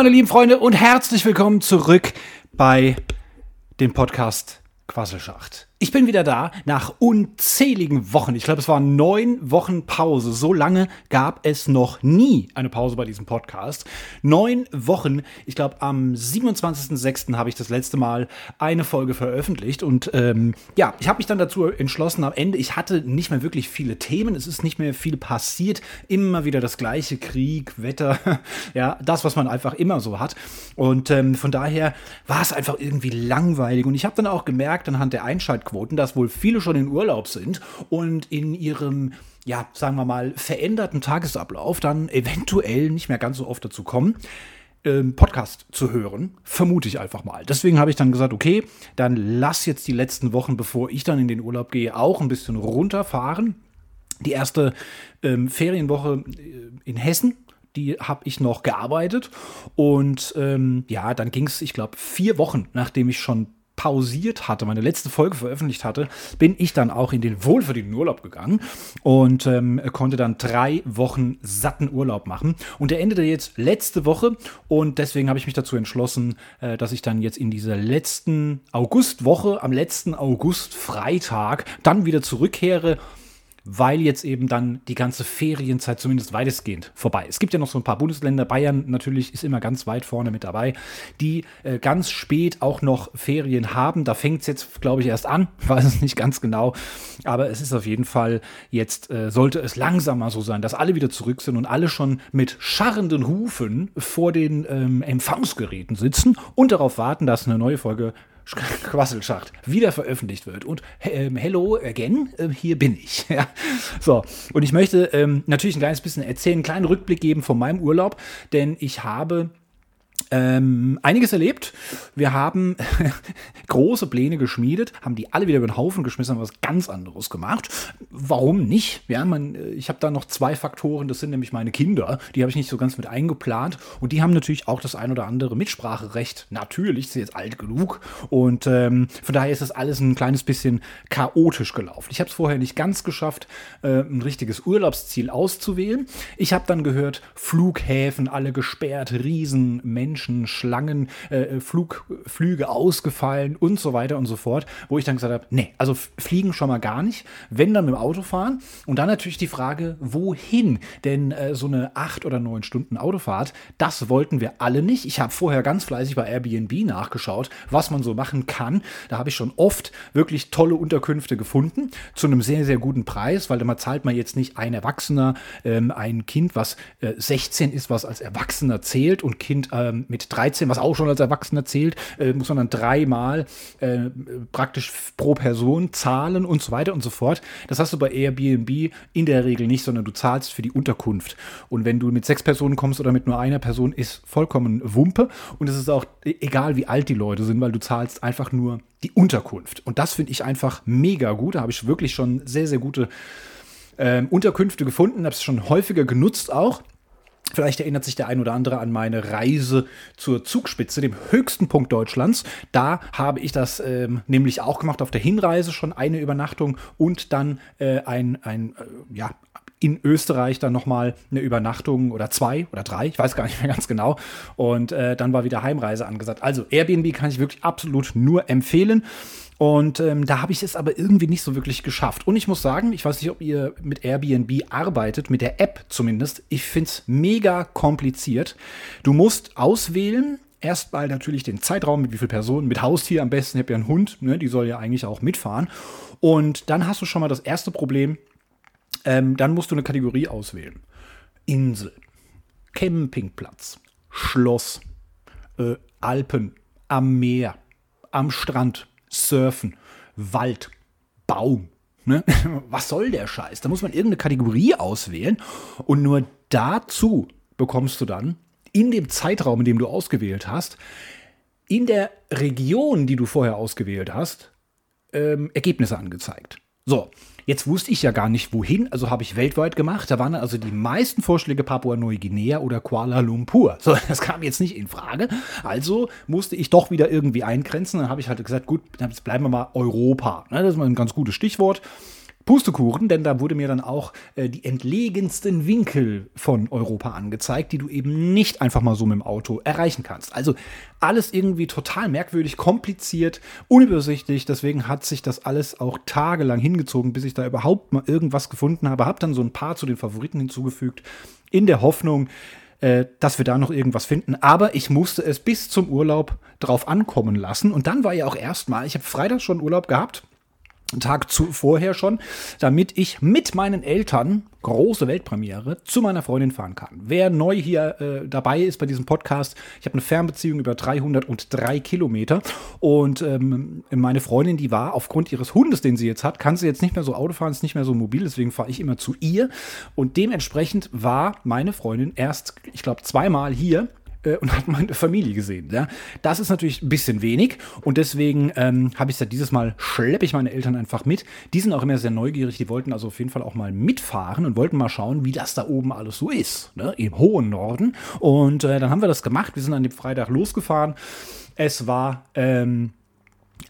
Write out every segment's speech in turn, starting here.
Meine lieben Freunde und herzlich willkommen zurück bei dem Podcast Quasselschacht. Ich bin wieder da nach unzähligen Wochen. Ich glaube, es waren neun Wochen Pause. So lange gab es noch nie eine Pause bei diesem Podcast. Neun Wochen. Ich glaube, am 27.06. habe ich das letzte Mal eine Folge veröffentlicht. Und ähm, ja, ich habe mich dann dazu entschlossen, am Ende, ich hatte nicht mehr wirklich viele Themen. Es ist nicht mehr viel passiert. Immer wieder das gleiche Krieg, Wetter. ja, das, was man einfach immer so hat. Und ähm, von daher war es einfach irgendwie langweilig. Und ich habe dann auch gemerkt, anhand der Einschaltquoten, Einschaltquoten, dass wohl viele schon in Urlaub sind und in ihrem ja, sagen wir mal, veränderten Tagesablauf dann eventuell nicht mehr ganz so oft dazu kommen, ähm, Podcast zu hören, vermute ich einfach mal. Deswegen habe ich dann gesagt, okay, dann lass jetzt die letzten Wochen, bevor ich dann in den Urlaub gehe, auch ein bisschen runterfahren. Die erste ähm, Ferienwoche äh, in Hessen, die habe ich noch gearbeitet. Und ähm, ja, dann ging es, ich glaube, vier Wochen, nachdem ich schon pausiert hatte, meine letzte Folge veröffentlicht hatte, bin ich dann auch in den wohlverdienten Urlaub gegangen und ähm, konnte dann drei Wochen satten Urlaub machen. Und der endete jetzt letzte Woche und deswegen habe ich mich dazu entschlossen, äh, dass ich dann jetzt in dieser letzten Augustwoche, am letzten August-Freitag, dann wieder zurückkehre weil jetzt eben dann die ganze Ferienzeit zumindest weitestgehend vorbei. Es gibt ja noch so ein paar Bundesländer, Bayern natürlich ist immer ganz weit vorne mit dabei, die äh, ganz spät auch noch Ferien haben. Da fängt es jetzt, glaube ich, erst an, weiß es nicht ganz genau, aber es ist auf jeden Fall jetzt, äh, sollte es langsamer so sein, dass alle wieder zurück sind und alle schon mit scharrenden Hufen vor den ähm, Empfangsgeräten sitzen und darauf warten, dass eine neue Folge Quasselschacht wieder veröffentlicht wird. Und ähm, hello again, äh, hier bin ich. ja. So, und ich möchte ähm, natürlich ein kleines bisschen erzählen, einen kleinen Rückblick geben von meinem Urlaub, denn ich habe ähm, einiges erlebt. Wir haben große Pläne geschmiedet, haben die alle wieder über den Haufen geschmissen, haben was ganz anderes gemacht. Warum nicht? Ja, man, äh, ich habe da noch zwei Faktoren, das sind nämlich meine Kinder, die habe ich nicht so ganz mit eingeplant und die haben natürlich auch das ein oder andere Mitspracherecht. Natürlich, sie jetzt alt genug und ähm, von daher ist das alles ein kleines bisschen chaotisch gelaufen. Ich habe es vorher nicht ganz geschafft, äh, ein richtiges Urlaubsziel auszuwählen. Ich habe dann gehört, Flughäfen alle gesperrt, Riesenmenschen. Menschen, Schlangen, äh, äh, Flug, Flüge ausgefallen und so weiter und so fort, wo ich dann gesagt habe, nee, also fliegen schon mal gar nicht, wenn dann mit dem Auto fahren und dann natürlich die Frage, wohin? Denn äh, so eine acht oder neun Stunden Autofahrt, das wollten wir alle nicht. Ich habe vorher ganz fleißig bei Airbnb nachgeschaut, was man so machen kann. Da habe ich schon oft wirklich tolle Unterkünfte gefunden zu einem sehr, sehr guten Preis, weil da zahlt man jetzt nicht ein Erwachsener, ähm, ein Kind, was äh, 16 ist, was als Erwachsener zählt und Kind ähm, mit 13, was auch schon als Erwachsener zählt, äh, muss man dann dreimal äh, praktisch pro Person zahlen und so weiter und so fort. Das hast du bei Airbnb in der Regel nicht, sondern du zahlst für die Unterkunft. Und wenn du mit sechs Personen kommst oder mit nur einer Person, ist vollkommen Wumpe. Und es ist auch e-, egal, wie alt die Leute sind, weil du zahlst einfach nur die Unterkunft. Und das finde ich einfach mega gut. Da habe ich wirklich schon sehr, sehr gute ähm, Unterkünfte gefunden, habe es schon häufiger genutzt auch. Vielleicht erinnert sich der ein oder andere an meine Reise zur Zugspitze, dem höchsten Punkt Deutschlands. Da habe ich das ähm, nämlich auch gemacht, auf der Hinreise schon eine Übernachtung und dann äh, ein, ein äh, ja, in Österreich dann nochmal eine Übernachtung oder zwei oder drei, ich weiß gar nicht mehr ganz genau. Und äh, dann war wieder Heimreise angesagt. Also Airbnb kann ich wirklich absolut nur empfehlen. Und ähm, da habe ich es aber irgendwie nicht so wirklich geschafft. Und ich muss sagen, ich weiß nicht, ob ihr mit Airbnb arbeitet, mit der App zumindest. Ich finde es mega kompliziert. Du musst auswählen, erstmal natürlich den Zeitraum, mit wie vielen Personen, mit Haustier am besten. Ich habe ja einen Hund, ne, die soll ja eigentlich auch mitfahren. Und dann hast du schon mal das erste Problem. Ähm, dann musst du eine Kategorie auswählen. Insel, Campingplatz, Schloss, äh, Alpen, am Meer, am Strand, Surfen, Wald, Baum. Ne? Was soll der Scheiß? Da muss man irgendeine Kategorie auswählen und nur dazu bekommst du dann in dem Zeitraum, in dem du ausgewählt hast, in der Region, die du vorher ausgewählt hast, ähm, Ergebnisse angezeigt. So, Jetzt wusste ich ja gar nicht wohin, also habe ich weltweit gemacht. Da waren also die meisten Vorschläge Papua-Neuguinea oder Kuala Lumpur. So, das kam jetzt nicht in Frage. Also musste ich doch wieder irgendwie eingrenzen. Dann habe ich halt gesagt, gut, jetzt bleiben wir mal Europa. Ne, das ist mal ein ganz gutes Stichwort. Pustekuchen, denn da wurde mir dann auch äh, die entlegensten Winkel von Europa angezeigt, die du eben nicht einfach mal so mit dem Auto erreichen kannst. Also alles irgendwie total merkwürdig, kompliziert, unübersichtlich. Deswegen hat sich das alles auch tagelang hingezogen, bis ich da überhaupt mal irgendwas gefunden habe. Hab dann so ein paar zu den Favoriten hinzugefügt, in der Hoffnung, äh, dass wir da noch irgendwas finden. Aber ich musste es bis zum Urlaub drauf ankommen lassen. Und dann war ja auch erstmal, ich habe Freitag schon Urlaub gehabt Tag zu, vorher schon, damit ich mit meinen Eltern, große Weltpremiere, zu meiner Freundin fahren kann. Wer neu hier äh, dabei ist bei diesem Podcast, ich habe eine Fernbeziehung über 303 Kilometer und ähm, meine Freundin, die war aufgrund ihres Hundes, den sie jetzt hat, kann sie jetzt nicht mehr so Auto fahren, ist nicht mehr so mobil, deswegen fahre ich immer zu ihr und dementsprechend war meine Freundin erst, ich glaube, zweimal hier äh, und hat meine Familie gesehen. Ja? Das ist natürlich ein bisschen wenig und deswegen ähm, habe ich es ja dieses Mal, schleppe ich meine Eltern einfach mit. Die sind auch immer sehr neugierig, die wollten also auf jeden Fall auch mal mitfahren und wollten mal schauen, wie das da oben alles so ist, ne? im hohen Norden. Und äh, dann haben wir das gemacht. Wir sind an dem Freitag losgefahren. Es war ähm,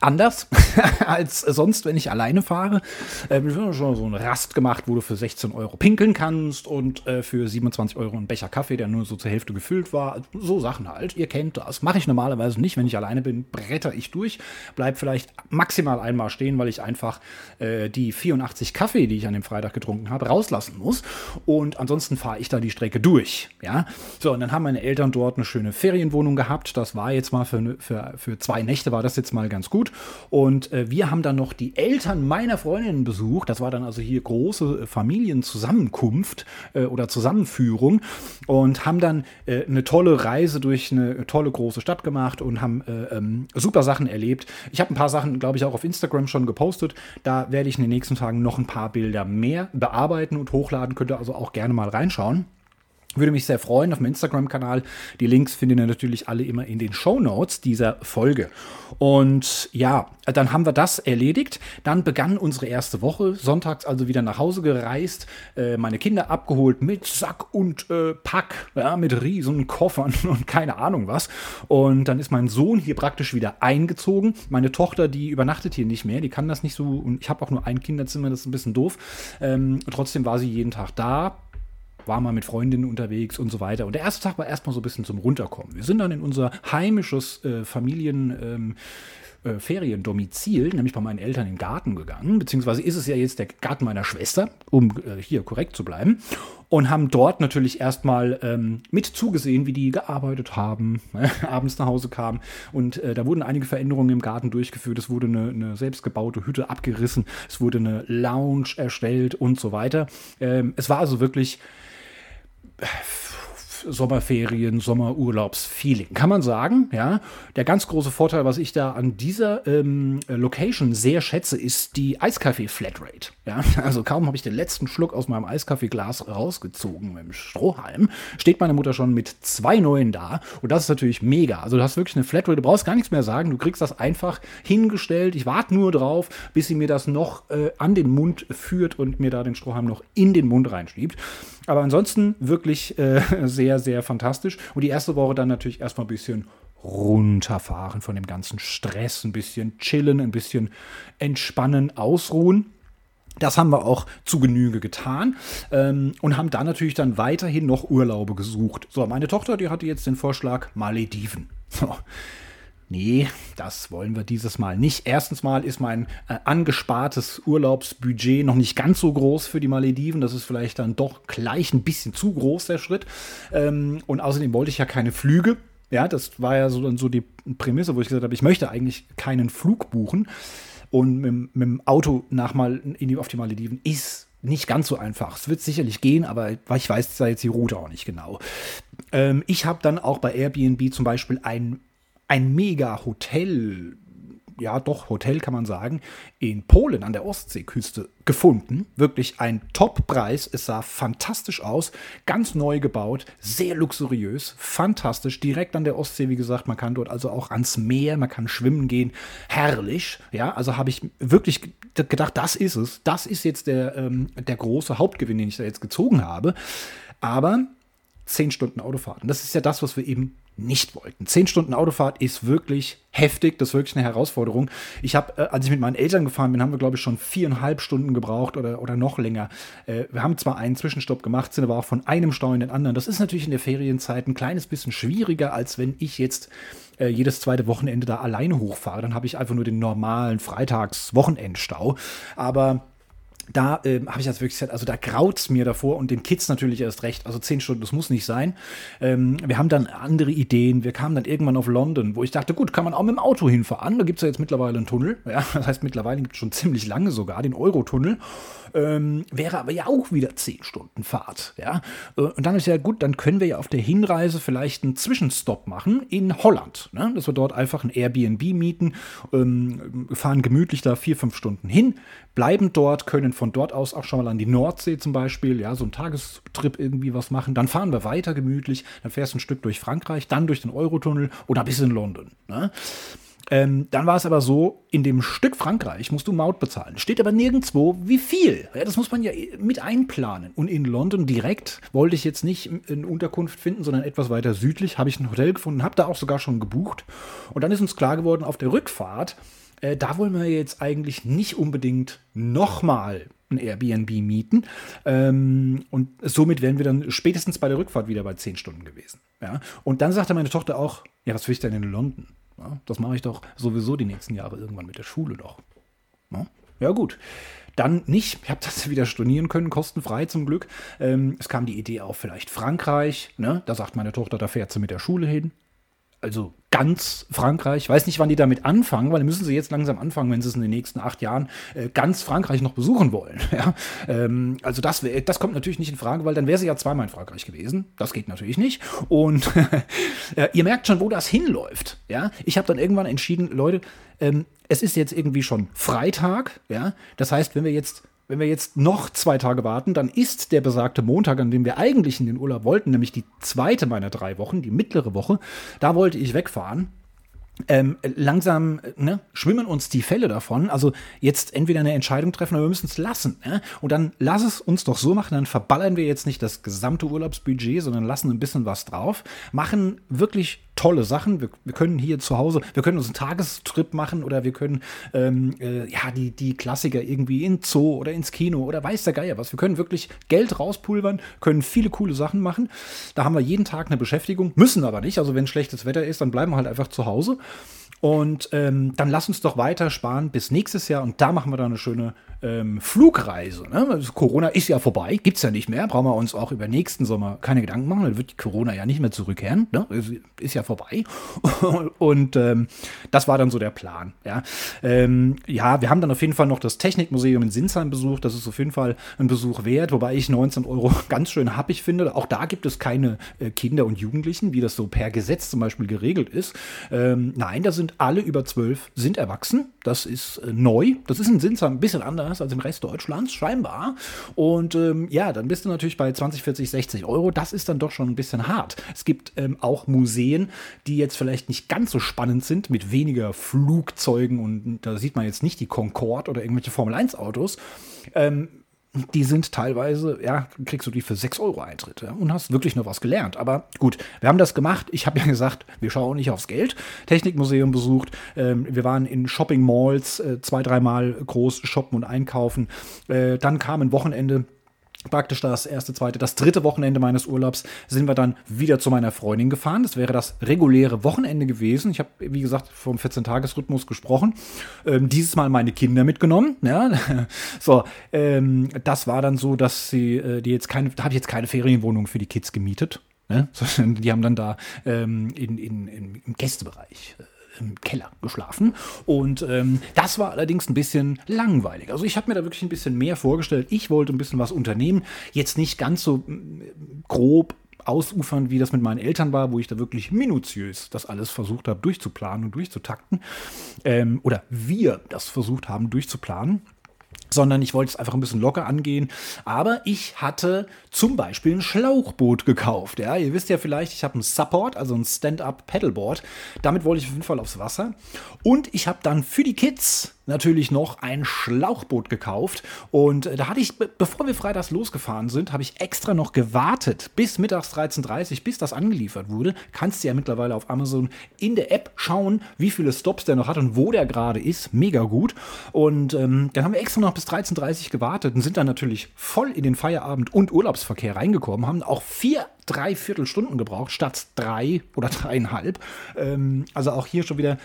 anders als sonst, wenn ich alleine fahre. Äh, wir haben schon so eine Rast gemacht, wo du für 16 Euro pinkeln kannst und äh, für 27 Euro einen Becher Kaffee, der nur so zur Hälfte gefüllt war. So Sachen halt. Ihr kennt das. Mache ich normalerweise nicht. Wenn ich alleine bin, bretter ich durch. Bleib vielleicht maximal einmal stehen, weil ich einfach äh, die 84 Kaffee, die ich an dem Freitag getrunken habe, rauslassen muss. Und ansonsten fahre ich da die Strecke durch. Ja. So, und dann haben meine Eltern dort eine schöne Ferienwohnung gehabt. Das war jetzt mal für, für, für zwei Nächte war das jetzt mal ganz gut. Und äh, wir haben dann noch die Eltern meiner Freundin besucht. Das war dann also hier große Familienzusammenkunft äh, oder Zusammenführung und haben dann äh, eine tolle Reise durch eine tolle große Stadt gemacht und haben äh, ähm, super Sachen erlebt. Ich habe ein paar Sachen, glaube ich, auch auf Instagram schon gepostet. Da werde ich in den nächsten Tagen noch ein paar Bilder mehr bearbeiten und hochladen. Könnt ihr also auch gerne mal reinschauen. Würde mich sehr freuen auf dem Instagram-Kanal. Die Links findet ihr natürlich alle immer in den Show Notes dieser Folge. Und ja, dann haben wir das erledigt. Dann begann unsere erste Woche. Sonntags also wieder nach Hause gereist, äh, meine Kinder abgeholt mit Sack und äh, Pack, ja, mit riesen Koffern und keine Ahnung was. Und dann ist mein Sohn hier praktisch wieder eingezogen. Meine Tochter, die übernachtet hier nicht mehr, die kann das nicht so. Und ich habe auch nur ein Kinderzimmer, das ist ein bisschen doof. Ähm, trotzdem war sie jeden Tag da war mal mit Freundinnen unterwegs und so weiter. Und der erste Tag war erstmal so ein bisschen zum Runterkommen. Wir sind dann in unser heimisches äh, Familien. Ähm, äh, Feriendomizil, nämlich bei meinen Eltern im Garten gegangen, beziehungsweise ist es ja jetzt der Garten meiner Schwester, um äh, hier korrekt zu bleiben, und haben dort natürlich erstmal ähm, mit zugesehen, wie die gearbeitet haben, abends nach Hause kamen und äh, da wurden einige Veränderungen im Garten durchgeführt, es wurde eine, eine selbstgebaute Hütte abgerissen, es wurde eine Lounge erstellt und so weiter. Ähm, es war also wirklich Sommerferien, Sommerurlaubsfeeling, kann man sagen. Ja, der ganz große Vorteil, was ich da an dieser ähm, Location sehr schätze, ist die Eiskaffee Flatrate. Ja, also kaum habe ich den letzten Schluck aus meinem Eiskaffeeglas rausgezogen mit dem Strohhalm, steht meine Mutter schon mit zwei neuen da und das ist natürlich mega. Also du hast wirklich eine Flatrate, du brauchst gar nichts mehr sagen, du kriegst das einfach hingestellt. Ich warte nur drauf, bis sie mir das noch äh, an den Mund führt und mir da den Strohhalm noch in den Mund reinschiebt. Aber ansonsten wirklich äh, sehr, sehr fantastisch. Und die erste Woche dann natürlich erstmal ein bisschen runterfahren von dem ganzen Stress, ein bisschen chillen, ein bisschen entspannen, ausruhen. Das haben wir auch zu Genüge getan ähm, und haben dann natürlich dann weiterhin noch Urlaube gesucht. So, meine Tochter, die hatte jetzt den Vorschlag Malediven. So, nee, das wollen wir dieses Mal nicht. Erstens mal ist mein äh, angespartes Urlaubsbudget noch nicht ganz so groß für die Malediven. Das ist vielleicht dann doch gleich ein bisschen zu groß, der Schritt. Ähm, und außerdem wollte ich ja keine Flüge. Ja, das war ja so, so die Prämisse, wo ich gesagt habe, ich möchte eigentlich keinen Flug buchen. Und mit, mit dem Auto nach mal in die, auf die Malediven ist nicht ganz so einfach. Es wird sicherlich gehen, aber ich weiß da jetzt die Route auch nicht genau. Ähm, ich habe dann auch bei Airbnb zum Beispiel ein ein Mega-Hotel, ja doch Hotel kann man sagen, in Polen an der Ostseeküste gefunden. Wirklich ein Top-Preis. Es sah fantastisch aus, ganz neu gebaut, sehr luxuriös, fantastisch. Direkt an der Ostsee, wie gesagt, man kann dort also auch ans Meer, man kann schwimmen gehen. Herrlich. Ja, also habe ich wirklich gedacht, das ist es. Das ist jetzt der, ähm, der große Hauptgewinn, den ich da jetzt gezogen habe. Aber zehn Stunden Autofahrten. Das ist ja das, was wir eben nicht wollten. Zehn Stunden Autofahrt ist wirklich heftig, das ist wirklich eine Herausforderung. Ich habe, äh, als ich mit meinen Eltern gefahren bin, haben wir, glaube ich, schon viereinhalb Stunden gebraucht oder, oder noch länger. Äh, wir haben zwar einen Zwischenstopp gemacht, sind aber auch von einem Stau in den anderen. Das ist natürlich in der Ferienzeit ein kleines bisschen schwieriger, als wenn ich jetzt äh, jedes zweite Wochenende da alleine hochfahre. Dann habe ich einfach nur den normalen Freitags-Wochenendstau. Aber da äh, habe ich jetzt wirklich gesagt, also da graut es mir davor und den Kids natürlich erst recht. Also zehn Stunden, das muss nicht sein. Ähm, wir haben dann andere Ideen. Wir kamen dann irgendwann auf London, wo ich dachte, gut, kann man auch mit dem Auto hinfahren. Da gibt es ja jetzt mittlerweile einen Tunnel. Ja, das heißt, mittlerweile gibt es schon ziemlich lange sogar den Eurotunnel. Ähm, wäre aber ja auch wieder zehn Stunden Fahrt. Ja? Äh, und dann ist ja gut, dann können wir ja auf der Hinreise vielleicht einen Zwischenstopp machen in Holland. Ne? Dass wir dort einfach ein Airbnb mieten, ähm, fahren gemütlich da vier, fünf Stunden hin, bleiben dort, können von dort aus auch schon mal an die Nordsee zum Beispiel, ja, so einen Tagestrip irgendwie was machen. Dann fahren wir weiter gemütlich, dann fährst du ein Stück durch Frankreich, dann durch den Eurotunnel oder bis in London. Ne? Ähm, dann war es aber so, in dem Stück Frankreich musst du Maut bezahlen. Steht aber nirgendwo, wie viel. Ja, das muss man ja mit einplanen. Und in London direkt wollte ich jetzt nicht eine Unterkunft finden, sondern etwas weiter südlich habe ich ein Hotel gefunden, habe da auch sogar schon gebucht. Und dann ist uns klar geworden, auf der Rückfahrt, äh, da wollen wir jetzt eigentlich nicht unbedingt nochmal ein Airbnb mieten. Ähm, und somit wären wir dann spätestens bei der Rückfahrt wieder bei 10 Stunden gewesen. Ja? Und dann sagte meine Tochter auch, ja, was will ich denn in London? Ja, das mache ich doch sowieso die nächsten Jahre irgendwann mit der Schule doch. Ja, ja gut. Dann nicht. Ich habe das wieder stornieren können, kostenfrei zum Glück. Ähm, es kam die Idee auf, vielleicht Frankreich. Ne? Da sagt meine Tochter, da fährt sie mit der Schule hin also ganz Frankreich. Ich weiß nicht, wann die damit anfangen, weil müssen sie jetzt langsam anfangen, wenn sie es in den nächsten acht Jahren äh, ganz Frankreich noch besuchen wollen. Ja? Ähm, also das, wär, das kommt natürlich nicht in Frage, weil dann wäre sie ja zweimal in Frankreich gewesen. Das geht natürlich nicht. Und äh, ihr merkt schon, wo das hinläuft. Ja? Ich habe dann irgendwann entschieden, Leute, ähm, es ist jetzt irgendwie schon Freitag. Ja? Das heißt, wenn wir jetzt wenn wir jetzt noch zwei Tage warten, dann ist der besagte Montag, an dem wir eigentlich in den Urlaub wollten, nämlich die zweite meiner drei Wochen, die mittlere Woche, da wollte ich wegfahren ähm, langsam ne, schwimmen uns die Fälle davon. Also jetzt entweder eine Entscheidung treffen oder wir müssen es lassen. Ne? Und dann lass es uns doch so machen, dann verballern wir jetzt nicht das gesamte Urlaubsbudget, sondern lassen ein bisschen was drauf, machen wirklich tolle Sachen. Wir, wir können hier zu Hause, wir können uns einen Tagestrip machen oder wir können ähm, äh, ja die, die Klassiker irgendwie in Zoo oder ins Kino oder weiß der Geier was. Wir können wirklich Geld rauspulvern, können viele coole Sachen machen. Da haben wir jeden Tag eine Beschäftigung, müssen aber nicht. Also wenn schlechtes Wetter ist, dann bleiben wir halt einfach zu Hause. Und ähm, dann lass uns doch weiter sparen bis nächstes Jahr und da machen wir dann eine schöne ähm, Flugreise. Ne? Also Corona ist ja vorbei, gibt es ja nicht mehr. Brauchen wir uns auch über nächsten Sommer keine Gedanken machen. Dann wird Corona ja nicht mehr zurückkehren. Ne? Ist ja vorbei. Und ähm, das war dann so der Plan. Ja? Ähm, ja, wir haben dann auf jeden Fall noch das Technikmuseum in Sinsheim besucht. Das ist auf jeden Fall ein Besuch wert, wobei ich 19 Euro ganz schön happig finde. Auch da gibt es keine äh, Kinder und Jugendlichen, wie das so per Gesetz zum Beispiel geregelt ist. Ähm, nein, da sind alle über 12 sind erwachsen. Das ist äh, neu. Das ist in Sinsheim ein bisschen anders anders als im Rest Deutschlands, scheinbar. Und ähm, ja, dann bist du natürlich bei 20, 40, 60 Euro. Das ist dann doch schon ein bisschen hart. Es gibt ähm, auch Museen, die jetzt vielleicht nicht ganz so spannend sind, mit weniger Flugzeugen und da sieht man jetzt nicht die Concorde oder irgendwelche Formel-1-Autos. Ähm, die sind teilweise, ja, kriegst du die für 6 Euro Eintritt ja, und hast wirklich noch was gelernt. Aber gut, wir haben das gemacht. Ich habe ja gesagt, wir schauen nicht aufs Geld. Technikmuseum besucht. Ähm, wir waren in Shopping Malls äh, zwei, dreimal groß shoppen und einkaufen. Äh, dann kam ein Wochenende praktisch das erste, zweite, das dritte Wochenende meines Urlaubs sind wir dann wieder zu meiner Freundin gefahren. Das wäre das reguläre Wochenende gewesen. Ich habe, wie gesagt, vom 14-Tages-Rhythmus gesprochen. Ähm, dieses Mal meine Kinder mitgenommen. Ja. So, ähm, das war dann so, dass sie, äh, die jetzt keine, da habe ich jetzt keine Ferienwohnung für die Kids gemietet. Ne? Die haben dann da ähm, in, in, in, im Gästebereich äh, im Keller geschlafen. Und ähm, das war allerdings ein bisschen langweilig. Also ich habe mir da wirklich ein bisschen mehr vorgestellt. Ich wollte ein bisschen was unternehmen. Jetzt nicht ganz so mm, grob ausufern, wie das mit meinen Eltern war, wo ich da wirklich minutiös das alles versucht habe durchzuplanen und durchzutakten. Ähm, oder wir das versucht haben durchzuplanen sondern ich wollte es einfach ein bisschen locker angehen. Aber ich hatte zum Beispiel ein Schlauchboot gekauft. Ja, ihr wisst ja vielleicht, ich habe ein Support, also ein Stand-up Paddleboard. Damit wollte ich auf jeden Fall aufs Wasser. Und ich habe dann für die Kids natürlich noch ein Schlauchboot gekauft. Und äh, da hatte ich, bevor wir freitags losgefahren sind, habe ich extra noch gewartet bis mittags 13.30 Uhr, bis das angeliefert wurde. Kannst du ja mittlerweile auf Amazon in der App schauen, wie viele Stops der noch hat und wo der gerade ist. Mega gut. Und ähm, dann haben wir extra noch bis 13.30 Uhr gewartet und sind dann natürlich voll in den Feierabend- und Urlaubsverkehr reingekommen, haben auch vier dreiviertel Stunden gebraucht, statt drei oder dreieinhalb. Ähm, also auch hier schon wieder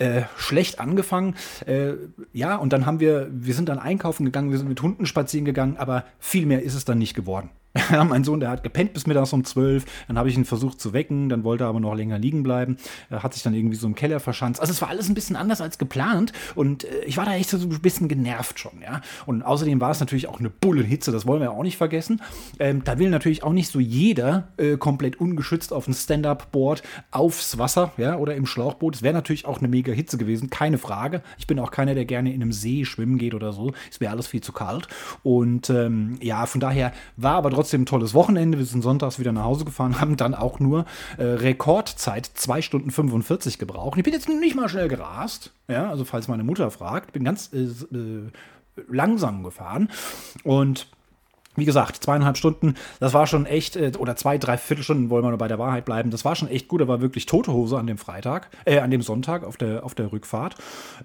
äh, schlecht angefangen. Äh, ja, und dann haben wir, wir sind dann einkaufen gegangen, wir sind mit Hunden spazieren gegangen, aber viel mehr ist es dann nicht geworden. Ja, mein Sohn, der hat gepennt bis mittags um zwölf. Dann habe ich ihn versucht zu wecken. Dann wollte er aber noch länger liegen bleiben. Er hat sich dann irgendwie so im Keller verschanzt. Also es war alles ein bisschen anders als geplant. Und äh, ich war da echt so ein bisschen genervt schon. Ja. Und außerdem war es natürlich auch eine Bullenhitze. Das wollen wir auch nicht vergessen. Ähm, da will natürlich auch nicht so jeder äh, komplett ungeschützt auf ein Stand-Up-Board aufs Wasser ja, oder im Schlauchboot. Es wäre natürlich auch eine mega Hitze gewesen. Keine Frage. Ich bin auch keiner, der gerne in einem See schwimmen geht oder so. Es wäre alles viel zu kalt. Und ähm, ja, von daher war aber trotzdem trotzdem ein tolles Wochenende. Wir sind sonntags wieder nach Hause gefahren, haben dann auch nur äh, Rekordzeit 2 Stunden 45 gebraucht. Ich bin jetzt nicht mal schnell gerast, ja, also falls meine Mutter fragt, bin ganz äh, äh, langsam gefahren und wie gesagt, zweieinhalb Stunden, das war schon echt, äh, oder zwei, drei Viertelstunden wollen wir nur bei der Wahrheit bleiben. Das war schon echt gut, da war wirklich tote Hose an dem Freitag, äh, an dem Sonntag auf der, auf der Rückfahrt.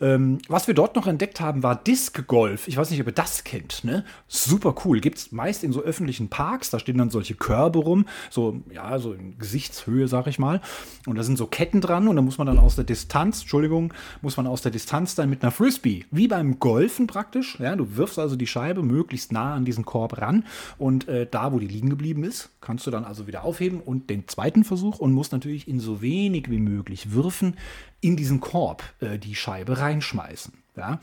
Ähm, was wir dort noch entdeckt haben, war Disc Golf. Ich weiß nicht, ob ihr das kennt, ne? Super cool. Gibt es meist in so öffentlichen Parks, da stehen dann solche Körbe rum, so, ja, so in Gesichtshöhe, sag ich mal. Und da sind so Ketten dran und da muss man dann aus der Distanz, Entschuldigung, muss man aus der Distanz dann mit einer Frisbee, wie beim Golfen praktisch, ja, du wirfst also die Scheibe möglichst nah an diesen Korb ran und äh, da, wo die liegen geblieben ist, kannst du dann also wieder aufheben und den zweiten Versuch und musst natürlich in so wenig wie möglich Würfen in diesen Korb äh, die Scheibe reinschmeißen. Ja?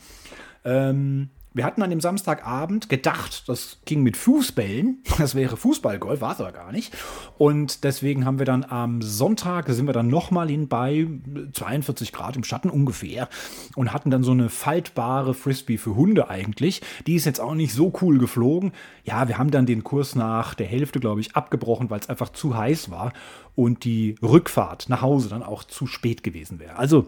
Ähm, wir hatten an dem Samstagabend gedacht, das ging mit Fußbällen. Das wäre Fußballgolf, war es aber gar nicht. Und deswegen haben wir dann am Sonntag, sind wir dann nochmal hin bei 42 Grad im Schatten ungefähr und hatten dann so eine faltbare Frisbee für Hunde eigentlich. Die ist jetzt auch nicht so cool geflogen. Ja, wir haben dann den Kurs nach der Hälfte, glaube ich, abgebrochen, weil es einfach zu heiß war und die Rückfahrt nach Hause dann auch zu spät gewesen wäre. Also,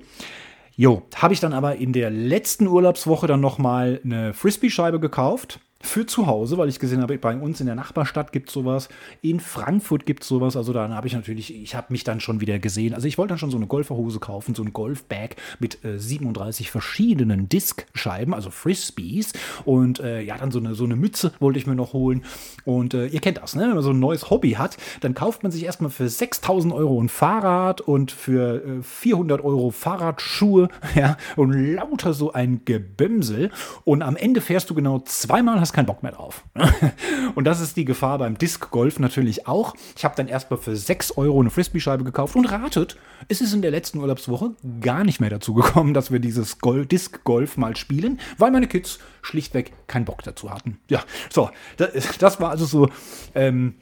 Jo, habe ich dann aber in der letzten Urlaubswoche dann nochmal eine Frisbee-Scheibe gekauft für zu Hause, weil ich gesehen habe, bei uns in der Nachbarstadt gibt es sowas, in Frankfurt gibt es sowas. Also dann habe ich natürlich, ich habe mich dann schon wieder gesehen. Also ich wollte dann schon so eine Golferhose kaufen, so ein Golfbag mit äh, 37 verschiedenen Diskscheiben, also Frisbees. Und äh, ja, dann so eine, so eine Mütze wollte ich mir noch holen. Und äh, ihr kennt das, ne? wenn man so ein neues Hobby hat, dann kauft man sich erstmal für 6000 Euro ein Fahrrad und für 400 äh, Euro Fahrradschuhe ja, und lauter so ein Gebimsel. Und am Ende fährst du genau zweimal, hast keinen Bock mehr drauf. und das ist die Gefahr beim Disc Golf natürlich auch. Ich habe dann erstmal für 6 Euro eine Frisbee-Scheibe gekauft und ratet, es ist in der letzten Urlaubswoche gar nicht mehr dazu gekommen, dass wir dieses Gol Disc Golf mal spielen, weil meine Kids schlichtweg keinen Bock dazu hatten. Ja, so, das, war also so. Ähm,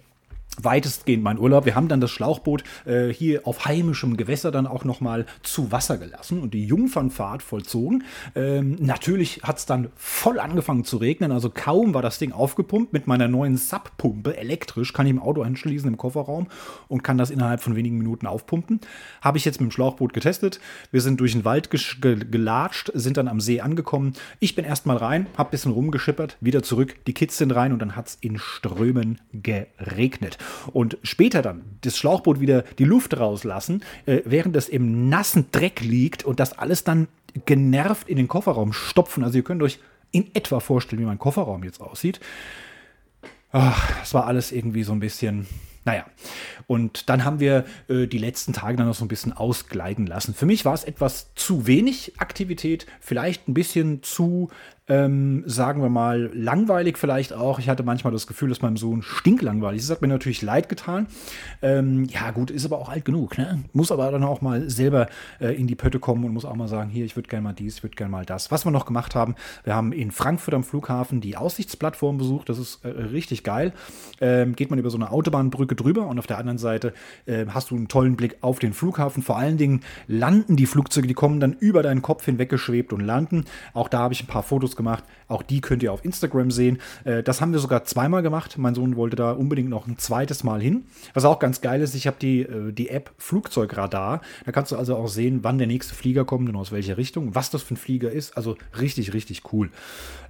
weitestgehend mein Urlaub. Wir haben dann das Schlauchboot äh, hier auf heimischem Gewässer dann auch nochmal zu Wasser gelassen und die Jungfernfahrt vollzogen. Ähm, natürlich hat es dann voll angefangen zu regnen, also kaum war das Ding aufgepumpt. Mit meiner neuen Subpumpe elektrisch kann ich im Auto anschließen im Kofferraum und kann das innerhalb von wenigen Minuten aufpumpen. Habe ich jetzt mit dem Schlauchboot getestet. Wir sind durch den Wald gelatscht, sind dann am See angekommen. Ich bin erstmal rein, habe ein bisschen rumgeschippert, wieder zurück. Die Kids sind rein und dann hat es in Strömen geregnet und später dann das Schlauchboot wieder die Luft rauslassen, äh, während es im nassen Dreck liegt und das alles dann genervt in den Kofferraum stopfen. Also ihr könnt euch in etwa vorstellen, wie mein Kofferraum jetzt aussieht. Das war alles irgendwie so ein bisschen, naja. Und dann haben wir äh, die letzten Tage dann noch so ein bisschen ausgleiten lassen. Für mich war es etwas zu wenig Aktivität, vielleicht ein bisschen zu ähm, sagen wir mal, langweilig vielleicht auch. Ich hatte manchmal das Gefühl, dass meinem Sohn stinklangweilig ist. Das hat mir natürlich leid getan. Ähm, ja, gut, ist aber auch alt genug. Ne? Muss aber dann auch mal selber äh, in die Pötte kommen und muss auch mal sagen, hier, ich würde gerne mal dies, ich würde gerne mal das. Was wir noch gemacht haben, wir haben in Frankfurt am Flughafen die Aussichtsplattform besucht. Das ist äh, richtig geil. Ähm, geht man über so eine Autobahnbrücke drüber und auf der anderen Seite äh, hast du einen tollen Blick auf den Flughafen. Vor allen Dingen landen die Flugzeuge, die kommen dann über deinen Kopf hinweggeschwebt und landen. Auch da habe ich ein paar Fotos Fotos gemacht. Auch die könnt ihr auf Instagram sehen. Äh, das haben wir sogar zweimal gemacht. Mein Sohn wollte da unbedingt noch ein zweites Mal hin. Was auch ganz geil ist, ich habe die, äh, die App Flugzeugradar. Da kannst du also auch sehen, wann der nächste Flieger kommt und aus welcher Richtung, was das für ein Flieger ist. Also richtig, richtig cool.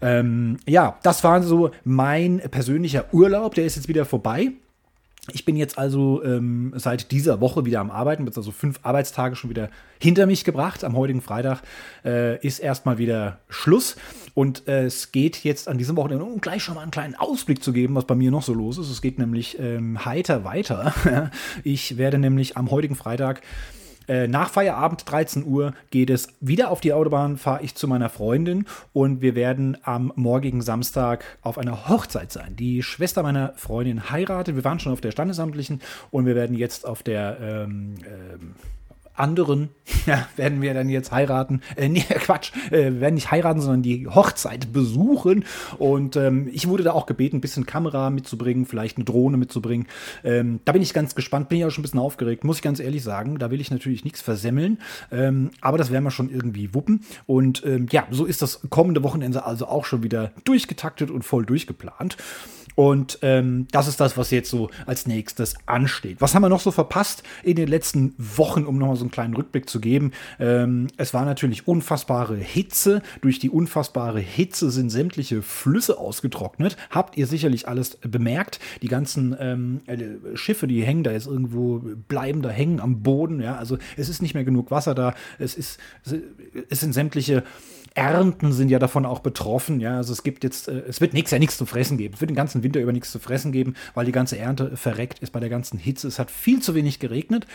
Ähm, ja, das war so mein persönlicher Urlaub. Der ist jetzt wieder vorbei. Ich bin jetzt also ähm, seit dieser Woche wieder am Arbeiten, bin also fünf Arbeitstage schon wieder hinter mich gebracht. Am heutigen Freitag äh, ist erstmal wieder Schluss und äh, es geht jetzt an diesem Wochenende, um gleich schon mal einen kleinen Ausblick zu geben, was bei mir noch so los ist. Es geht nämlich ähm, heiter weiter. ich werde nämlich am heutigen Freitag äh, nach Feierabend, 13 Uhr, geht es wieder auf die Autobahn, fahre ich zu meiner Freundin und wir werden am morgigen Samstag auf einer Hochzeit sein. Die Schwester meiner Freundin heiratet. Wir waren schon auf der Standesamtlichen und wir werden jetzt auf der ähm, ähm, anderen ja, werden wir dann jetzt heiraten. Äh, nee, Quatsch, äh, werden nicht heiraten, sondern die Hochzeit besuchen. Und ähm, ich wurde da auch gebeten, ein bisschen Kamera mitzubringen, vielleicht eine Drohne mitzubringen. Ähm, da bin ich ganz gespannt, bin ich auch schon ein bisschen aufgeregt, muss ich ganz ehrlich sagen. Da will ich natürlich nichts versemmeln. Ähm, aber das werden wir schon irgendwie wuppen. Und ähm, ja, so ist das kommende Wochenende also auch schon wieder durchgetaktet und voll durchgeplant. Und ähm, das ist das, was jetzt so als nächstes ansteht. Was haben wir noch so verpasst in den letzten Wochen, um nochmal so einen kleinen Rückblick zu geben? Ähm, es war natürlich unfassbare Hitze. Durch die unfassbare Hitze sind sämtliche Flüsse ausgetrocknet. Habt ihr sicherlich alles bemerkt. Die ganzen ähm, äh, Schiffe, die hängen da jetzt irgendwo, bleiben da hängen am Boden. Ja, also es ist nicht mehr genug Wasser da. Es ist, es sind sämtliche Ernten sind ja davon auch betroffen. Ja, also es gibt jetzt, äh, es wird nächstes Jahr nichts zu fressen geben. Es wird den ganzen Winter über nichts zu fressen geben, weil die ganze Ernte verreckt ist bei der ganzen Hitze. Es hat viel zu wenig geregnet.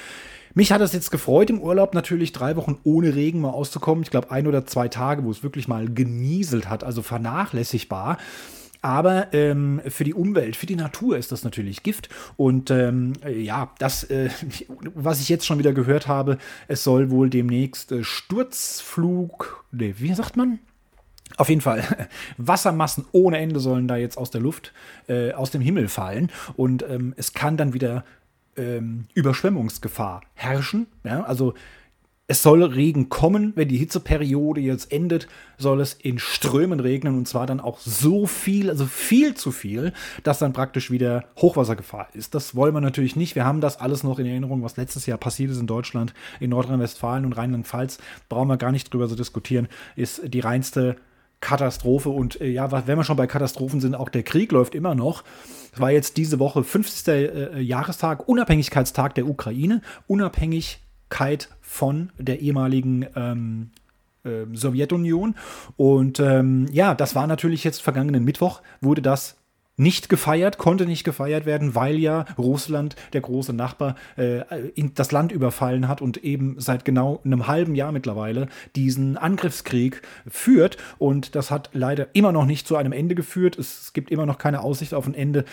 Mich hat es jetzt gefreut, im Urlaub natürlich drei Wochen ohne Regen mal auszukommen. Ich glaube, ein oder zwei Tage, wo es wirklich mal genieselt hat, also vernachlässigbar. Aber ähm, für die Umwelt, für die Natur ist das natürlich Gift. Und ähm, ja, das, äh, was ich jetzt schon wieder gehört habe, es soll wohl demnächst äh, Sturzflug, nee, wie sagt man? Auf jeden Fall, Wassermassen ohne Ende sollen da jetzt aus der Luft, äh, aus dem Himmel fallen. Und ähm, es kann dann wieder ähm, Überschwemmungsgefahr herrschen. Ja? Also es soll Regen kommen. Wenn die Hitzeperiode jetzt endet, soll es in Strömen regnen und zwar dann auch so viel, also viel zu viel, dass dann praktisch wieder Hochwassergefahr ist. Das wollen wir natürlich nicht. Wir haben das alles noch in Erinnerung, was letztes Jahr passiert ist in Deutschland, in Nordrhein-Westfalen und Rheinland-Pfalz. Brauchen wir gar nicht drüber zu diskutieren. Ist die reinste Katastrophe. Und äh, ja, wenn wir schon bei Katastrophen sind, auch der Krieg läuft immer noch. Es war jetzt diese Woche 50. Äh, Jahrestag, Unabhängigkeitstag der Ukraine. Unabhängigkeit von der ehemaligen ähm, äh, Sowjetunion. Und ähm, ja, das war natürlich jetzt vergangenen Mittwoch, wurde das nicht gefeiert, konnte nicht gefeiert werden, weil ja Russland, der große Nachbar, äh, das Land überfallen hat und eben seit genau einem halben Jahr mittlerweile diesen Angriffskrieg führt. Und das hat leider immer noch nicht zu einem Ende geführt. Es gibt immer noch keine Aussicht auf ein Ende.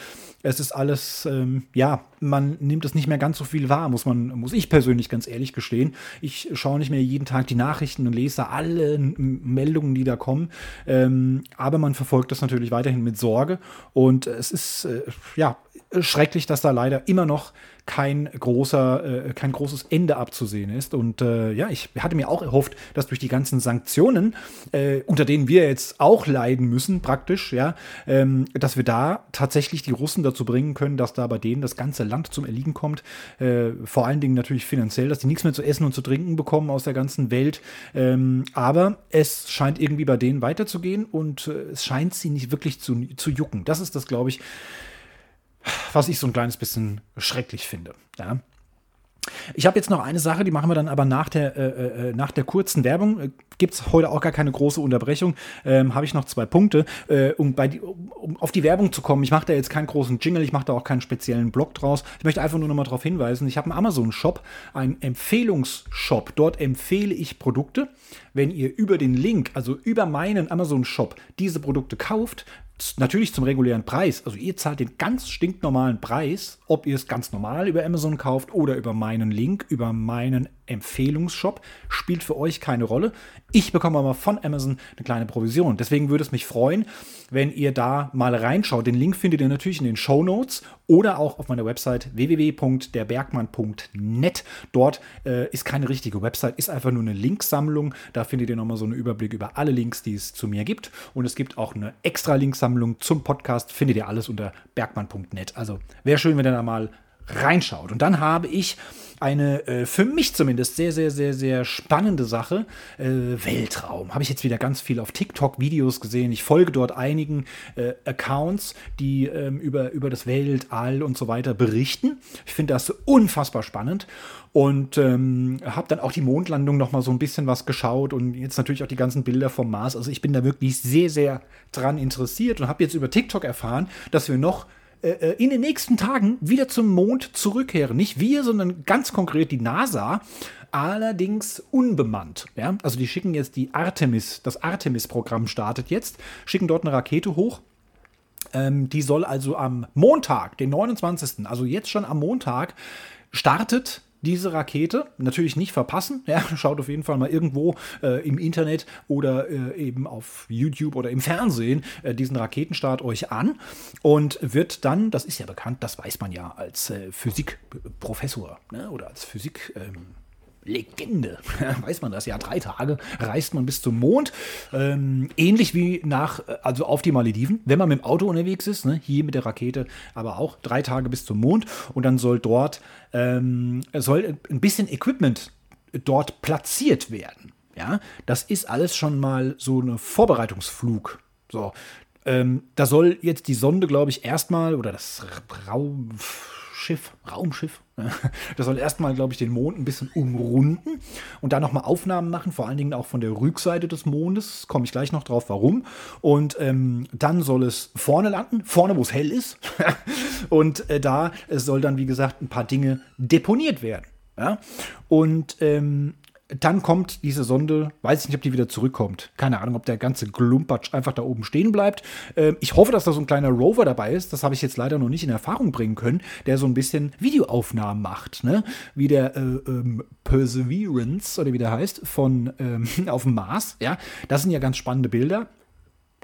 Es ist alles, ähm, ja, man nimmt es nicht mehr ganz so viel wahr, muss man, muss ich persönlich ganz ehrlich gestehen. Ich schaue nicht mehr jeden Tag die Nachrichten und lese alle Meldungen, die da kommen. Ähm, aber man verfolgt das natürlich weiterhin mit Sorge. Und es ist, äh, ja, schrecklich, dass da leider immer noch kein großer, äh, kein großes Ende abzusehen ist. Und äh, ja, ich hatte mir auch erhofft, dass durch die ganzen Sanktionen, äh, unter denen wir jetzt auch leiden müssen, praktisch, ja, ähm, dass wir da tatsächlich die Russen dazu bringen können, dass da bei denen das ganze Land zum Erliegen kommt. Äh, vor allen Dingen natürlich finanziell, dass die nichts mehr zu essen und zu trinken bekommen aus der ganzen Welt. Ähm, aber es scheint irgendwie bei denen weiterzugehen und äh, es scheint sie nicht wirklich zu, zu jucken. Das ist das, glaube ich, was ich so ein kleines bisschen schrecklich finde. Ja. Ich habe jetzt noch eine Sache, die machen wir dann aber nach der, äh, äh, nach der kurzen Werbung. Äh, Gibt es heute auch gar keine große Unterbrechung. Ähm, habe ich noch zwei Punkte. Äh, um, die, um auf die Werbung zu kommen, ich mache da jetzt keinen großen Jingle, ich mache da auch keinen speziellen Blog draus. Ich möchte einfach nur noch mal darauf hinweisen, ich habe einen Amazon-Shop, einen Empfehlungsshop. Dort empfehle ich Produkte. Wenn ihr über den Link, also über meinen Amazon-Shop, diese Produkte kauft, natürlich zum regulären Preis. Also ihr zahlt den ganz stinknormalen Preis, ob ihr es ganz normal über Amazon kauft oder über meinen Link, über meinen Empfehlungsshop, spielt für euch keine Rolle. Ich bekomme aber von Amazon eine kleine Provision. Deswegen würde es mich freuen, wenn ihr da mal reinschaut. Den Link findet ihr natürlich in den Show Notes oder auch auf meiner Website www.derbergmann.net. Dort äh, ist keine richtige Website, ist einfach nur eine Linksammlung. Da findet ihr nochmal so einen Überblick über alle Links, die es zu mir gibt. Und es gibt auch eine extra Linksammlung zum Podcast. Findet ihr alles unter bergmann.net. Also wäre schön, wenn ihr da mal reinschaut. Und dann habe ich eine äh, für mich zumindest sehr, sehr, sehr, sehr spannende Sache. Äh, Weltraum. Habe ich jetzt wieder ganz viel auf TikTok Videos gesehen. Ich folge dort einigen äh, Accounts, die ähm, über, über das Weltall und so weiter berichten. Ich finde das unfassbar spannend und ähm, habe dann auch die Mondlandung noch mal so ein bisschen was geschaut und jetzt natürlich auch die ganzen Bilder vom Mars. Also ich bin da wirklich sehr, sehr dran interessiert und habe jetzt über TikTok erfahren, dass wir noch äh, äh, in den nächsten Tagen wieder zum Mond zurückkehren. Nicht wir, sondern ganz konkret die NASA, allerdings unbemannt. Ja? Also die schicken jetzt die Artemis, das Artemis-Programm startet jetzt, schicken dort eine Rakete hoch. Ähm, die soll also am Montag, den 29., also jetzt schon am Montag, startet diese Rakete. Natürlich nicht verpassen. Ja, schaut auf jeden Fall mal irgendwo äh, im Internet oder äh, eben auf YouTube oder im Fernsehen äh, diesen Raketenstart euch an und wird dann, das ist ja bekannt, das weiß man ja als äh, Physikprofessor ne, oder als Physik. Ähm, Legende, weiß man das ja. Drei Tage reist man bis zum Mond. Ähm, ähnlich wie nach, also auf die Malediven, wenn man mit dem Auto unterwegs ist, ne, hier mit der Rakete, aber auch drei Tage bis zum Mond. Und dann soll dort ähm, soll ein bisschen Equipment dort platziert werden. Ja, das ist alles schon mal so ein Vorbereitungsflug. So, ähm, da soll jetzt die Sonde, glaube ich, erstmal oder das Raum Schiff, Raumschiff. Das soll erstmal, glaube ich, den Mond ein bisschen umrunden und dann nochmal Aufnahmen machen, vor allen Dingen auch von der Rückseite des Mondes. Komme ich gleich noch drauf, warum. Und ähm, dann soll es vorne landen, vorne, wo es hell ist. und äh, da soll dann, wie gesagt, ein paar Dinge deponiert werden. Ja? Und ähm, dann kommt diese Sonde, weiß ich nicht, ob die wieder zurückkommt. Keine Ahnung, ob der ganze Glumpatsch einfach da oben stehen bleibt. Ähm, ich hoffe, dass da so ein kleiner Rover dabei ist. Das habe ich jetzt leider noch nicht in Erfahrung bringen können, der so ein bisschen Videoaufnahmen macht. Ne? Wie der äh, ähm, Perseverance, oder wie der heißt, von ähm, auf dem Mars. Ja, das sind ja ganz spannende Bilder.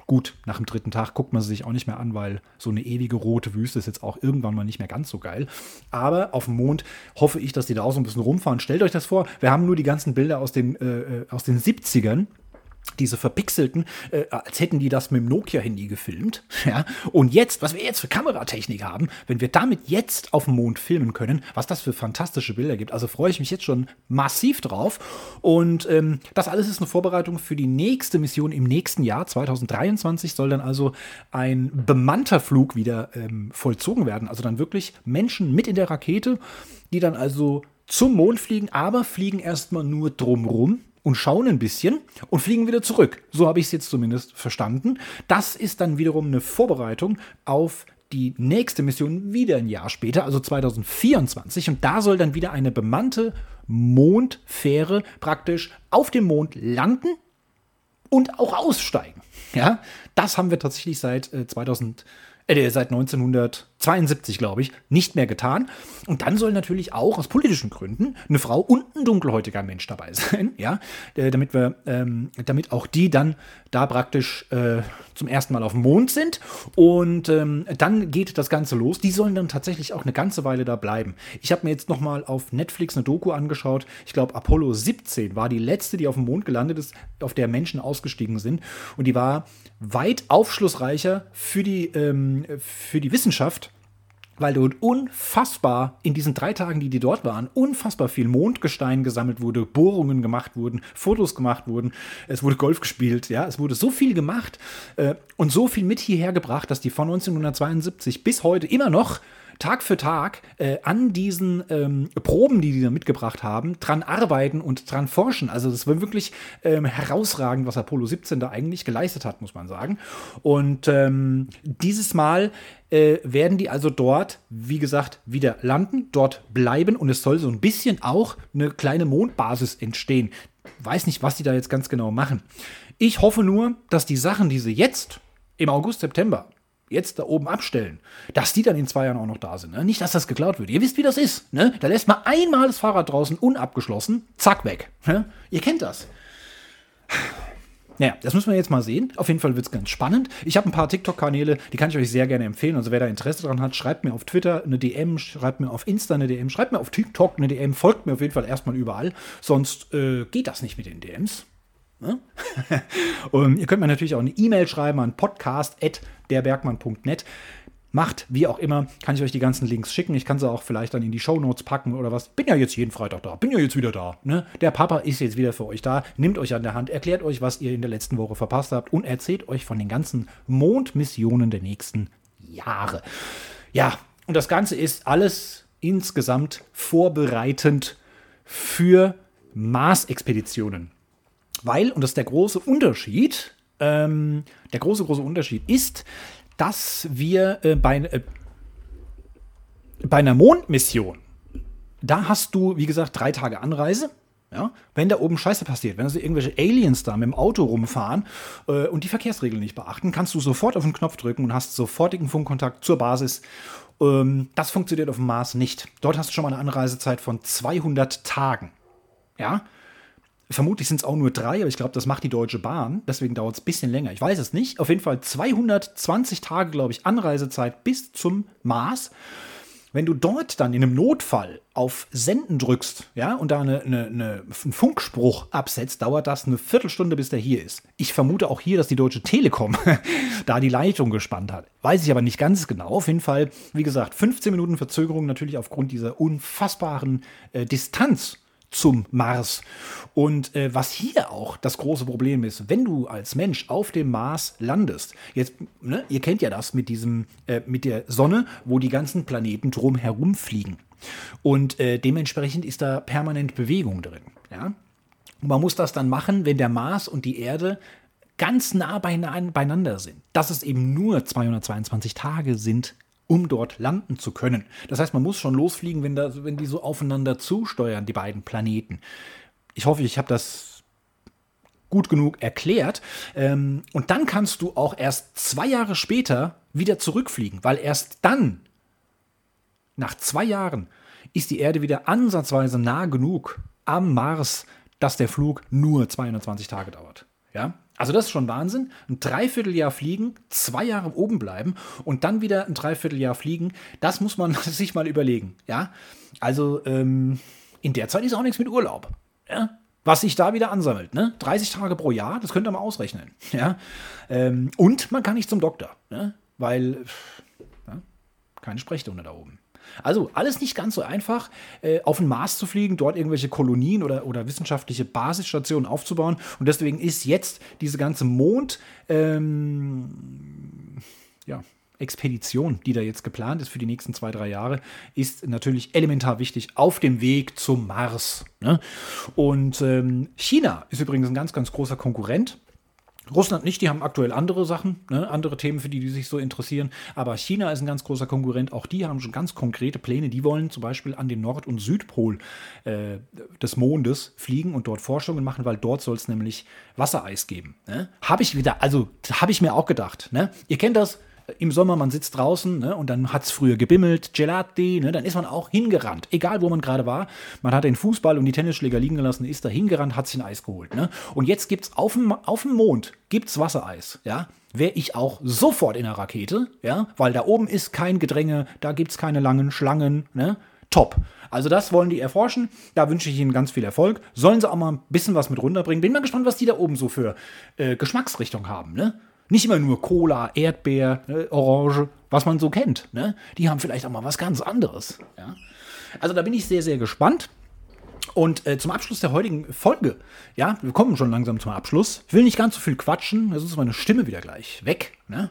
Gut, nach dem dritten Tag guckt man sie sich auch nicht mehr an, weil so eine ewige rote Wüste ist jetzt auch irgendwann mal nicht mehr ganz so geil. Aber auf dem Mond hoffe ich, dass die da auch so ein bisschen rumfahren. Stellt euch das vor, wir haben nur die ganzen Bilder aus den, äh, äh aus den 70ern diese verpixelten, äh, als hätten die das mit dem Nokia-Handy gefilmt. Ja? Und jetzt, was wir jetzt für Kameratechnik haben, wenn wir damit jetzt auf dem Mond filmen können, was das für fantastische Bilder gibt. Also freue ich mich jetzt schon massiv drauf. Und ähm, das alles ist eine Vorbereitung für die nächste Mission im nächsten Jahr, 2023, soll dann also ein bemannter Flug wieder ähm, vollzogen werden. Also dann wirklich Menschen mit in der Rakete, die dann also zum Mond fliegen, aber fliegen erstmal nur drumrum und schauen ein bisschen und fliegen wieder zurück. So habe ich es jetzt zumindest verstanden. Das ist dann wiederum eine Vorbereitung auf die nächste Mission wieder ein Jahr später, also 2024. Und da soll dann wieder eine bemannte Mondfähre praktisch auf dem Mond landen und auch aussteigen. Ja, das haben wir tatsächlich seit äh, 2000 äh, seit 1972, glaube ich, nicht mehr getan. Und dann soll natürlich auch aus politischen Gründen eine Frau und ein dunkelhäutiger Mensch dabei sein, ja, äh, damit wir, ähm, damit auch die dann da praktisch äh, zum ersten Mal auf dem Mond sind. Und ähm, dann geht das Ganze los. Die sollen dann tatsächlich auch eine ganze Weile da bleiben. Ich habe mir jetzt noch mal auf Netflix eine Doku angeschaut. Ich glaube, Apollo 17 war die letzte, die auf dem Mond gelandet ist, auf der Menschen ausgestiegen sind. Und die war weit aufschlussreicher für die, ähm, für die Wissenschaft weil dort unfassbar in diesen drei Tagen, die die dort waren, unfassbar viel Mondgestein gesammelt wurde, Bohrungen gemacht wurden, Fotos gemacht wurden, es wurde Golf gespielt, ja, es wurde so viel gemacht äh, und so viel mit hierher gebracht, dass die von 1972 bis heute immer noch Tag für Tag äh, an diesen ähm, Proben, die die da mitgebracht haben, dran arbeiten und dran forschen. Also das war wirklich ähm, herausragend, was Apollo 17 da eigentlich geleistet hat, muss man sagen. Und ähm, dieses Mal äh, werden die also dort, wie gesagt, wieder landen, dort bleiben und es soll so ein bisschen auch eine kleine Mondbasis entstehen. Weiß nicht, was die da jetzt ganz genau machen. Ich hoffe nur, dass die Sachen, die sie jetzt im August, September jetzt da oben abstellen, dass die dann in zwei Jahren auch noch da sind. Ne? Nicht, dass das geklaut wird. Ihr wisst, wie das ist. Ne? Da lässt man einmal das Fahrrad draußen unabgeschlossen, zack, weg. Ne? Ihr kennt das. Naja, das müssen wir jetzt mal sehen. Auf jeden Fall wird es ganz spannend. Ich habe ein paar TikTok-Kanäle, die kann ich euch sehr gerne empfehlen. Also wer da Interesse dran hat, schreibt mir auf Twitter eine DM, schreibt mir auf Insta eine DM, schreibt mir auf TikTok eine DM, folgt mir auf jeden Fall erstmal überall. Sonst äh, geht das nicht mit den DMs. Ne? Und ihr könnt mir natürlich auch eine E-Mail schreiben an podcast.derbergmann.net. Macht, wie auch immer, kann ich euch die ganzen Links schicken. Ich kann sie auch vielleicht dann in die Show Notes packen oder was. Bin ja jetzt jeden Freitag da. Bin ja jetzt wieder da. Ne? Der Papa ist jetzt wieder für euch da. Nimmt euch an der Hand, erklärt euch, was ihr in der letzten Woche verpasst habt und erzählt euch von den ganzen Mondmissionen der nächsten Jahre. Ja, und das Ganze ist alles insgesamt vorbereitend für Mars-Expeditionen. Weil, und das ist der große Unterschied, ähm, der große, große Unterschied ist, dass wir äh, bei, äh, bei einer Mondmission, da hast du, wie gesagt, drei Tage Anreise. Ja, wenn da oben Scheiße passiert, wenn also irgendwelche Aliens da mit dem Auto rumfahren äh, und die Verkehrsregeln nicht beachten, kannst du sofort auf den Knopf drücken und hast sofortigen Funkkontakt zur Basis. Ähm, das funktioniert auf dem Mars nicht. Dort hast du schon mal eine Anreisezeit von 200 Tagen. Ja, Vermutlich sind es auch nur drei, aber ich glaube, das macht die Deutsche Bahn. Deswegen dauert es ein bisschen länger. Ich weiß es nicht. Auf jeden Fall 220 Tage, glaube ich, Anreisezeit bis zum Mars. Wenn du dort dann in einem Notfall auf Senden drückst, ja, und da eine, eine, eine, einen Funkspruch absetzt, dauert das eine Viertelstunde, bis der hier ist. Ich vermute auch hier, dass die Deutsche Telekom da die Leitung gespannt hat. Weiß ich aber nicht ganz genau. Auf jeden Fall, wie gesagt, 15 Minuten Verzögerung natürlich aufgrund dieser unfassbaren äh, Distanz zum Mars. Und äh, was hier auch das große Problem ist, wenn du als Mensch auf dem Mars landest, jetzt, ne, ihr kennt ja das mit diesem, äh, mit der Sonne, wo die ganzen Planeten drum herum fliegen. Und äh, dementsprechend ist da permanent Bewegung drin. Ja? Man muss das dann machen, wenn der Mars und die Erde ganz nah beieinander sind. Dass es eben nur 222 Tage sind um dort landen zu können. Das heißt, man muss schon losfliegen, wenn, da, wenn die so aufeinander zusteuern, die beiden Planeten. Ich hoffe, ich habe das gut genug erklärt. Ähm, und dann kannst du auch erst zwei Jahre später wieder zurückfliegen, weil erst dann, nach zwei Jahren, ist die Erde wieder ansatzweise nah genug am Mars, dass der Flug nur 220 Tage dauert. Ja? Also das ist schon Wahnsinn. Ein Dreivierteljahr fliegen, zwei Jahre oben bleiben und dann wieder ein Dreivierteljahr fliegen. Das muss man sich mal überlegen. Ja, also ähm, in der Zeit ist auch nichts mit Urlaub. Ja? Was sich da wieder ansammelt. Ne? 30 Tage pro Jahr, das könnt ihr mal ausrechnen. Ja? Ähm, und man kann nicht zum Doktor, ne? weil ja, keine Sprechstunde da oben. Also alles nicht ganz so einfach, äh, auf den Mars zu fliegen, dort irgendwelche Kolonien oder, oder wissenschaftliche Basisstationen aufzubauen. Und deswegen ist jetzt diese ganze Mond, ähm, ja, Expedition, die da jetzt geplant ist für die nächsten zwei, drei Jahre, ist natürlich elementar wichtig auf dem Weg zum Mars. Ne? Und ähm, China ist übrigens ein ganz, ganz großer Konkurrent Russland nicht, die haben aktuell andere Sachen, ne, andere Themen, für die die sich so interessieren. Aber China ist ein ganz großer Konkurrent. Auch die haben schon ganz konkrete Pläne. Die wollen zum Beispiel an den Nord- und Südpol äh, des Mondes fliegen und dort Forschungen machen, weil dort soll es nämlich Wassereis geben. Ne? Habe ich wieder, also habe ich mir auch gedacht. Ne? Ihr kennt das, im Sommer, man sitzt draußen ne, und dann hat es früher gebimmelt, Gelati, ne, dann ist man auch hingerannt, egal wo man gerade war. Man hat den Fußball und die Tennisschläger liegen gelassen, ist da hingerannt, hat sich ein Eis geholt. Ne? Und jetzt gibt es auf dem, auf dem Mond gibt's Wassereis. Ja? Wäre ich auch sofort in der Rakete, ja? weil da oben ist kein Gedränge, da gibt es keine langen Schlangen. Ne? Top. Also das wollen die erforschen. Da wünsche ich ihnen ganz viel Erfolg. Sollen sie auch mal ein bisschen was mit runterbringen. Bin mal gespannt, was die da oben so für äh, Geschmacksrichtung haben. Ne? Nicht immer nur Cola, Erdbeer, ne, Orange, was man so kennt. Ne? Die haben vielleicht auch mal was ganz anderes. Ja? Also da bin ich sehr, sehr gespannt. Und äh, zum Abschluss der heutigen Folge, ja, wir kommen schon langsam zum Abschluss. Ich will nicht ganz so viel quatschen, sonst ist meine Stimme wieder gleich weg. Ne?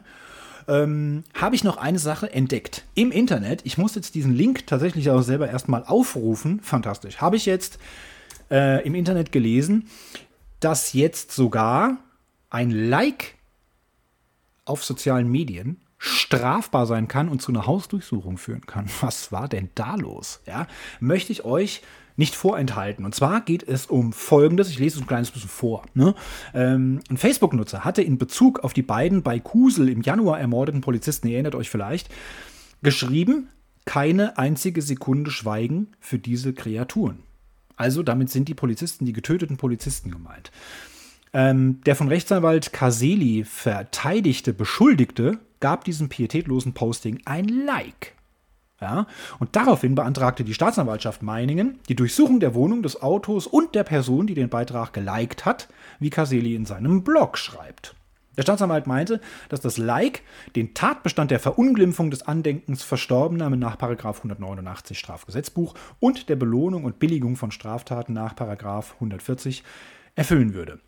Ähm, habe ich noch eine Sache entdeckt im Internet. Ich muss jetzt diesen Link tatsächlich auch selber erstmal aufrufen. Fantastisch. Habe ich jetzt äh, im Internet gelesen, dass jetzt sogar ein Like auf sozialen Medien strafbar sein kann und zu einer Hausdurchsuchung führen kann. Was war denn da los? Ja, möchte ich euch nicht vorenthalten. Und zwar geht es um Folgendes. Ich lese es ein kleines bisschen vor. Ne? Ähm, ein Facebook-Nutzer hatte in Bezug auf die beiden bei Kusel im Januar ermordeten Polizisten, ihr erinnert euch vielleicht, geschrieben, keine einzige Sekunde Schweigen für diese Kreaturen. Also damit sind die Polizisten, die getöteten Polizisten gemeint. Ähm, der von Rechtsanwalt Kaseli verteidigte Beschuldigte gab diesem pietätlosen Posting ein Like. Ja, und daraufhin beantragte die Staatsanwaltschaft Meiningen die Durchsuchung der Wohnung, des Autos und der Person, die den Beitrag geliked hat, wie Kaseli in seinem Blog schreibt. Der Staatsanwalt meinte, dass das Like den Tatbestand der Verunglimpfung des Andenkens Verstorbener nach 189 Strafgesetzbuch und der Belohnung und Billigung von Straftaten nach 140 erfüllen würde.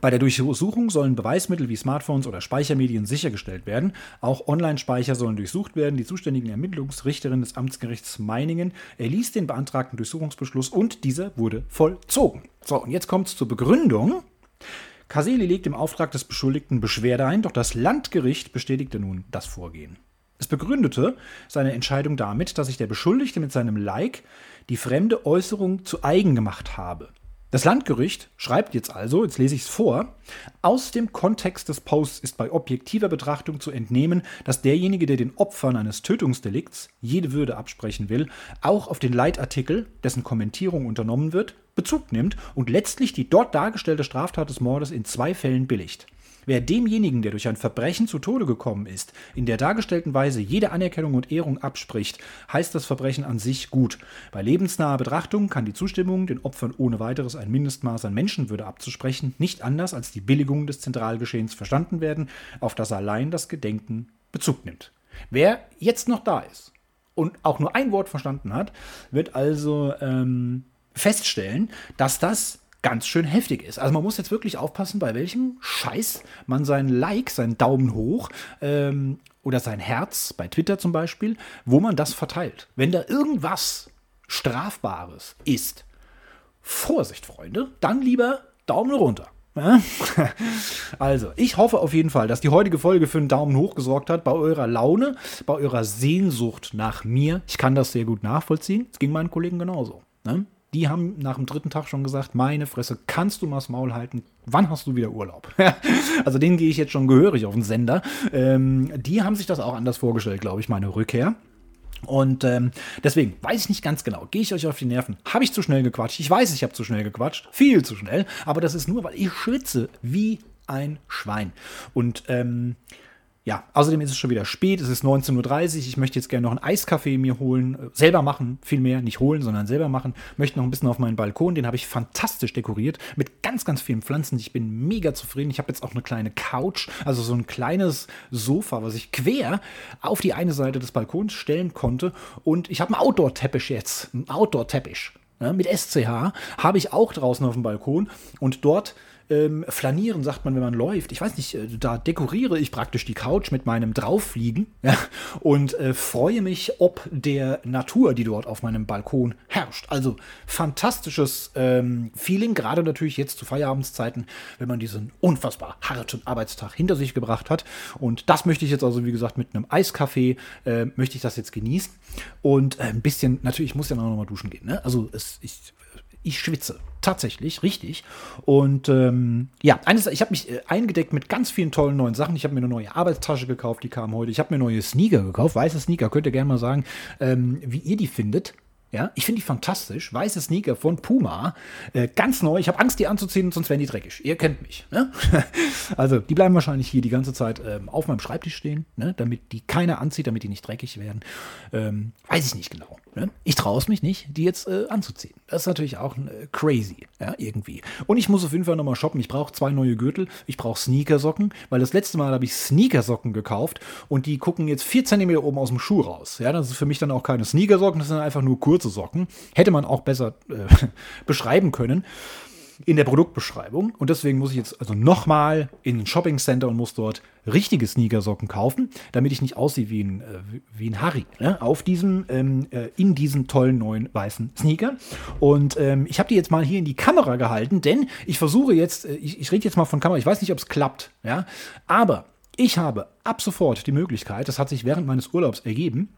Bei der Durchsuchung sollen Beweismittel wie Smartphones oder Speichermedien sichergestellt werden. Auch Online-Speicher sollen durchsucht werden. Die zuständigen Ermittlungsrichterin des Amtsgerichts Meiningen erließ den beantragten Durchsuchungsbeschluss und dieser wurde vollzogen. So, und jetzt kommt es zur Begründung. Kaseli legt im Auftrag des Beschuldigten Beschwerde ein, doch das Landgericht bestätigte nun das Vorgehen. Es begründete seine Entscheidung damit, dass sich der Beschuldigte mit seinem Like die fremde Äußerung zu eigen gemacht habe. Das Landgericht schreibt jetzt also, jetzt lese ich es vor, aus dem Kontext des Posts ist bei objektiver Betrachtung zu entnehmen, dass derjenige, der den Opfern eines Tötungsdelikts jede Würde absprechen will, auch auf den Leitartikel, dessen Kommentierung unternommen wird, Bezug nimmt und letztlich die dort dargestellte Straftat des Mordes in zwei Fällen billigt. Wer demjenigen, der durch ein Verbrechen zu Tode gekommen ist, in der dargestellten Weise jede Anerkennung und Ehrung abspricht, heißt das Verbrechen an sich gut. Bei lebensnaher Betrachtung kann die Zustimmung, den Opfern ohne weiteres ein Mindestmaß an Menschenwürde abzusprechen, nicht anders als die Billigung des Zentralgeschehens verstanden werden, auf das allein das Gedenken Bezug nimmt. Wer jetzt noch da ist und auch nur ein Wort verstanden hat, wird also ähm, feststellen, dass das ganz schön heftig ist. Also man muss jetzt wirklich aufpassen, bei welchem Scheiß man seinen Like, seinen Daumen hoch ähm, oder sein Herz, bei Twitter zum Beispiel, wo man das verteilt. Wenn da irgendwas Strafbares ist, Vorsicht, Freunde, dann lieber Daumen runter. Also, ich hoffe auf jeden Fall, dass die heutige Folge für einen Daumen hoch gesorgt hat bei eurer Laune, bei eurer Sehnsucht nach mir. Ich kann das sehr gut nachvollziehen. Es ging meinen Kollegen genauso. Ne? Die haben nach dem dritten Tag schon gesagt, meine Fresse, kannst du mal das Maul halten? Wann hast du wieder Urlaub? also denen gehe ich jetzt schon gehörig auf den Sender. Ähm, die haben sich das auch anders vorgestellt, glaube ich, meine Rückkehr. Und ähm, deswegen weiß ich nicht ganz genau, gehe ich euch auf die Nerven? Habe ich zu schnell gequatscht? Ich weiß, ich habe zu schnell gequatscht, viel zu schnell, aber das ist nur, weil ich schwitze wie ein Schwein. Und ähm, ja, außerdem ist es schon wieder spät, es ist 19.30 Uhr. Ich möchte jetzt gerne noch einen Eiskaffee mir holen, äh, selber machen, vielmehr nicht holen, sondern selber machen. Möchte noch ein bisschen auf meinen Balkon, den habe ich fantastisch dekoriert mit ganz, ganz vielen Pflanzen. Ich bin mega zufrieden. Ich habe jetzt auch eine kleine Couch, also so ein kleines Sofa, was ich quer auf die eine Seite des Balkons stellen konnte. Und ich habe einen Outdoor-Teppich jetzt, einen Outdoor-Teppich. Ne, mit SCH habe ich auch draußen auf dem Balkon und dort ähm, flanieren, sagt man, wenn man läuft. Ich weiß nicht, äh, da dekoriere ich praktisch die Couch mit meinem Drauffliegen ja, und äh, freue mich ob der Natur, die dort auf meinem Balkon herrscht. Also fantastisches ähm, Feeling, gerade natürlich jetzt zu Feierabendszeiten, wenn man diesen unfassbar harten Arbeitstag hinter sich gebracht hat. Und das möchte ich jetzt also, wie gesagt, mit einem Eiskaffee, äh, möchte ich das jetzt genießen. Und äh, ein bisschen, natürlich, ich muss ja noch mal duschen gehen. Ne? Also es, ich ich schwitze. Tatsächlich, richtig. Und ähm, ja, eines, ich habe mich äh, eingedeckt mit ganz vielen tollen neuen Sachen. Ich habe mir eine neue Arbeitstasche gekauft, die kam heute. Ich habe mir neue Sneaker gekauft, weiße Sneaker. Könnt ihr gerne mal sagen, ähm, wie ihr die findet. Ja, ich finde die fantastisch. Weiße Sneaker von Puma. Äh, ganz neu. Ich habe Angst, die anzuziehen, sonst werden die dreckig. Ihr kennt mich. Ne? also, die bleiben wahrscheinlich hier die ganze Zeit ähm, auf meinem Schreibtisch stehen, ne? damit die keiner anzieht, damit die nicht dreckig werden. Ähm, weiß ich nicht genau. Ne? Ich traue es mich nicht, die jetzt äh, anzuziehen. Das ist natürlich auch äh, crazy, ja, irgendwie. Und ich muss auf jeden Fall nochmal shoppen. Ich brauche zwei neue Gürtel. Ich brauche Sneakersocken, weil das letzte Mal habe ich Sneakersocken gekauft und die gucken jetzt vier Zentimeter oben aus dem Schuh raus. Ja, das ist für mich dann auch keine Sneakersocken, das sind einfach nur kurz kurze Socken. Hätte man auch besser äh, beschreiben können in der Produktbeschreibung. Und deswegen muss ich jetzt also nochmal in ein Shopping Center und muss dort richtige Sneakersocken kaufen, damit ich nicht aussehe wie ein, äh, wie ein Harry. Ne? Auf diesem, ähm, äh, in diesen tollen neuen weißen Sneaker. Und ähm, ich habe die jetzt mal hier in die Kamera gehalten, denn ich versuche jetzt, äh, ich, ich rede jetzt mal von Kamera, ich weiß nicht, ob es klappt, ja, aber Ich habe ab sofort die Möglichkeit, das hat sich während meines Urlaubs ergeben,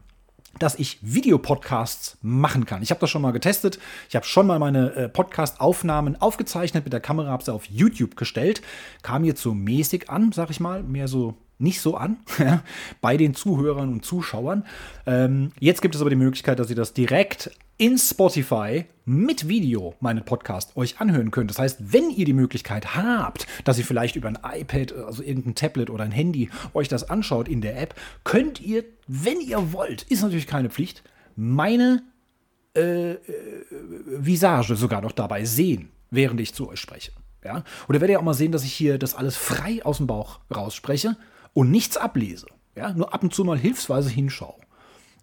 dass ich Videopodcasts machen kann. Ich habe das schon mal getestet. Ich habe schon mal meine äh, Podcast-Aufnahmen aufgezeichnet mit der Kamera, habe sie auf YouTube gestellt. Kam jetzt so mäßig an, sag ich mal, mehr so nicht so an bei den Zuhörern und Zuschauern. Ähm, jetzt gibt es aber die Möglichkeit, dass ihr das direkt in Spotify mit Video meinen Podcast euch anhören könnt. Das heißt, wenn ihr die Möglichkeit habt, dass ihr vielleicht über ein iPad, also irgendein Tablet oder ein Handy euch das anschaut in der App, könnt ihr, wenn ihr wollt, ist natürlich keine Pflicht, meine äh, äh Visage sogar noch dabei sehen, während ich zu euch spreche. Ja? Oder werdet ihr auch mal sehen, dass ich hier das alles frei aus dem Bauch rausspreche und nichts ablese. Ja, nur ab und zu mal hilfsweise hinschaue.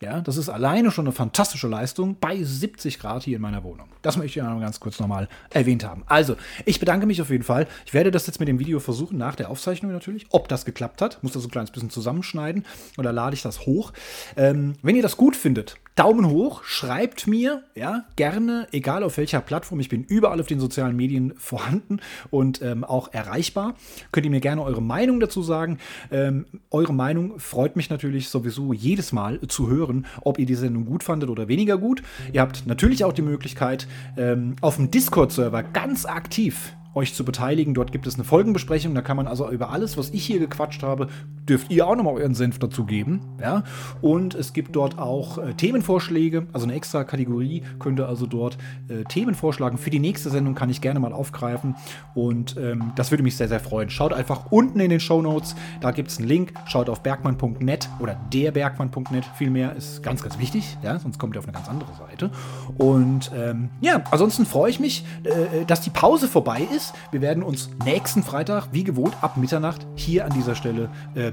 Ja, das ist alleine schon eine fantastische Leistung bei 70 Grad hier in meiner Wohnung. Das möchte ich ja noch ganz kurz nochmal erwähnt haben. Also, ich bedanke mich auf jeden Fall. Ich werde das jetzt mit dem Video versuchen, nach der Aufzeichnung natürlich, ob das geklappt hat. Muss das so ein kleines bisschen zusammenschneiden oder lade ich das hoch. Ähm, wenn ihr das gut findet, Daumen hoch, schreibt mir, ja, gerne, egal auf welcher Plattform. Ich bin überall auf den sozialen Medien vorhanden und ähm, auch erreichbar. Könnt ihr mir gerne eure Meinung dazu sagen. Ähm, eure Meinung freut mich natürlich sowieso jedes Mal zu hören, ob ihr die Sendung gut fandet oder weniger gut. Ihr habt natürlich auch die Möglichkeit, ähm, auf dem Discord-Server ganz aktiv euch zu beteiligen. Dort gibt es eine Folgenbesprechung. Da kann man also über alles, was ich hier gequatscht habe, dürft ihr auch nochmal euren Senf dazu geben. Ja? Und es gibt dort auch äh, Themenvorschläge, also eine extra Kategorie könnt ihr also dort äh, Themen vorschlagen. Für die nächste Sendung kann ich gerne mal aufgreifen. Und ähm, das würde mich sehr, sehr freuen. Schaut einfach unten in den Show Notes. Da gibt es einen Link. Schaut auf bergmann.net oder derbergmann.net. Vielmehr ist ganz, ganz wichtig. Ja? Sonst kommt ihr auf eine ganz andere Seite. Und ähm, ja, ansonsten freue ich mich, äh, dass die Pause vorbei ist ist, wir werden uns nächsten Freitag, wie gewohnt, ab Mitternacht hier an dieser Stelle äh,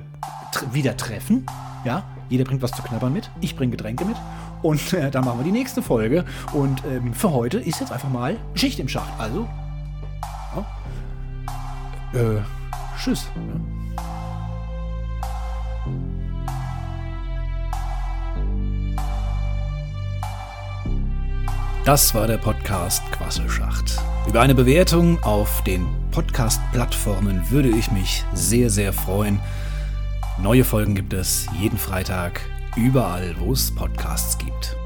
wieder treffen. Ja, jeder bringt was zu knabbern mit. Ich bringe Getränke mit. Und äh, dann machen wir die nächste Folge. Und ähm, für heute ist jetzt einfach mal Schicht im Schacht. Also, ja. äh, tschüss. Ja. Das war der Podcast Quasselschacht. Über eine Bewertung auf den Podcast-Plattformen würde ich mich sehr, sehr freuen. Neue Folgen gibt es jeden Freitag, überall, wo es Podcasts gibt.